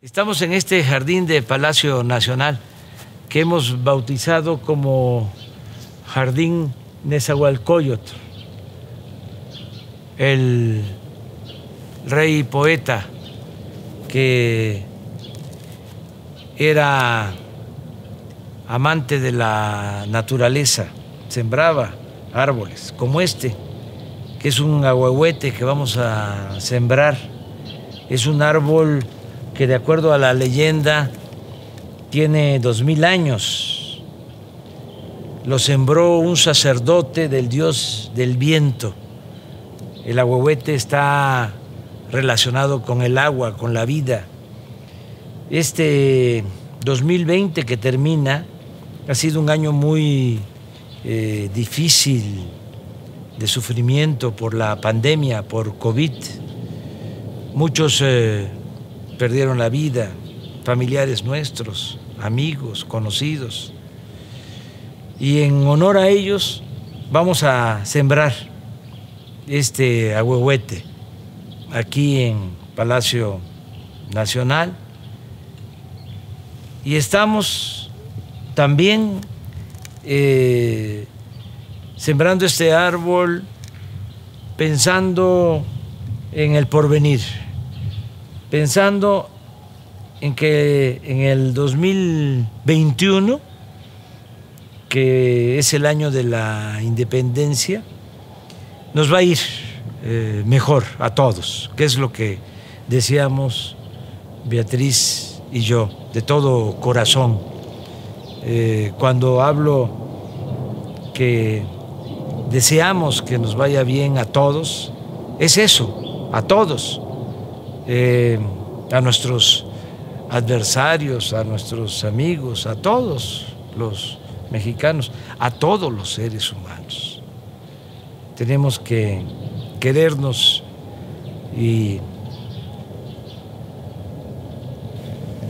Estamos en este jardín de Palacio Nacional que hemos bautizado como Jardín Nezahualcóyotl, el rey poeta que era amante de la naturaleza, sembraba árboles como este, que es un ahuehuete que vamos a sembrar. Es un árbol que de acuerdo a la leyenda tiene dos mil años. Lo sembró un sacerdote del dios del viento. El ahuehuete está relacionado con el agua, con la vida. Este 2020 que termina ha sido un año muy eh, difícil de sufrimiento por la pandemia, por COVID. Muchos eh, perdieron la vida, familiares nuestros, amigos, conocidos. Y en honor a ellos vamos a sembrar este ahuehuete aquí en Palacio Nacional. Y estamos también eh, sembrando este árbol pensando en el porvenir pensando en que en el 2021, que es el año de la independencia, nos va a ir eh, mejor a todos, que es lo que decíamos Beatriz y yo, de todo corazón. Eh, cuando hablo que deseamos que nos vaya bien a todos, es eso, a todos eh, a nuestros adversarios, a nuestros amigos, a todos los mexicanos, a todos los seres humanos. Tenemos que querernos y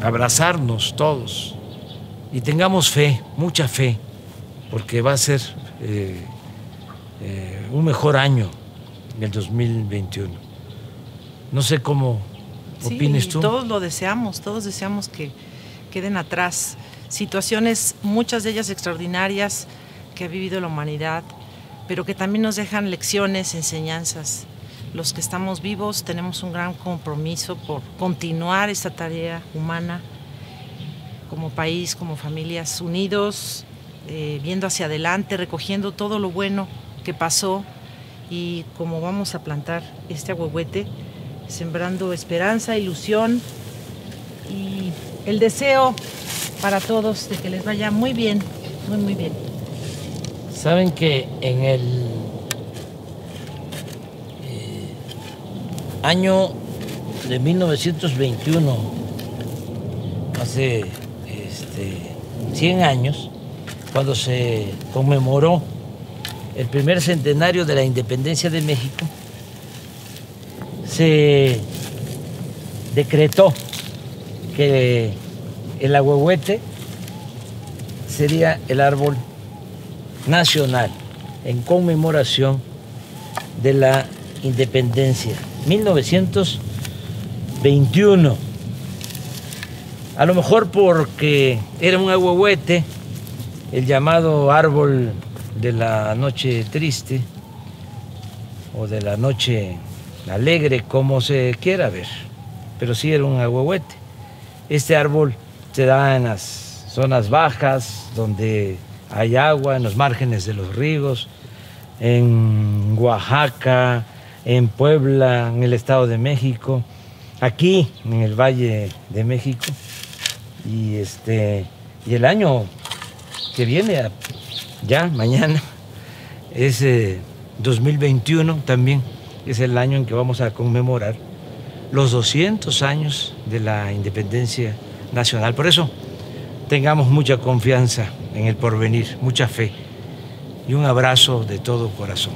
abrazarnos todos y tengamos fe, mucha fe, porque va a ser eh, eh, un mejor año en el 2021. No sé cómo opines tú. Todos lo deseamos, todos deseamos que queden atrás situaciones, muchas de ellas extraordinarias que ha vivido la humanidad, pero que también nos dejan lecciones, enseñanzas. Los que estamos vivos tenemos un gran compromiso por continuar esta tarea humana como país, como familias unidos, eh, viendo hacia adelante, recogiendo todo lo bueno que pasó y como vamos a plantar este ahuehuete, sembrando esperanza, ilusión y el deseo para todos de que les vaya muy bien, muy, muy bien. Saben que en el eh, año de 1921, hace este, 100 años, cuando se conmemoró el primer centenario de la independencia de México, se decretó que el ahuehuete sería el árbol nacional en conmemoración de la independencia. 1921. A lo mejor porque era un ahuehuete, el llamado árbol de la noche triste o de la noche alegre, como se quiera ver, pero sí era un ahuehuete. Este árbol se da en las zonas bajas, donde hay agua, en los márgenes de los ríos, en Oaxaca, en Puebla, en el Estado de México, aquí en el Valle de México. Y, este, y el año que viene, ya mañana, es 2021 eh, también es el año en que vamos a conmemorar los 200 años de la independencia nacional. Por eso, tengamos mucha confianza en el porvenir, mucha fe y un abrazo de todo corazón.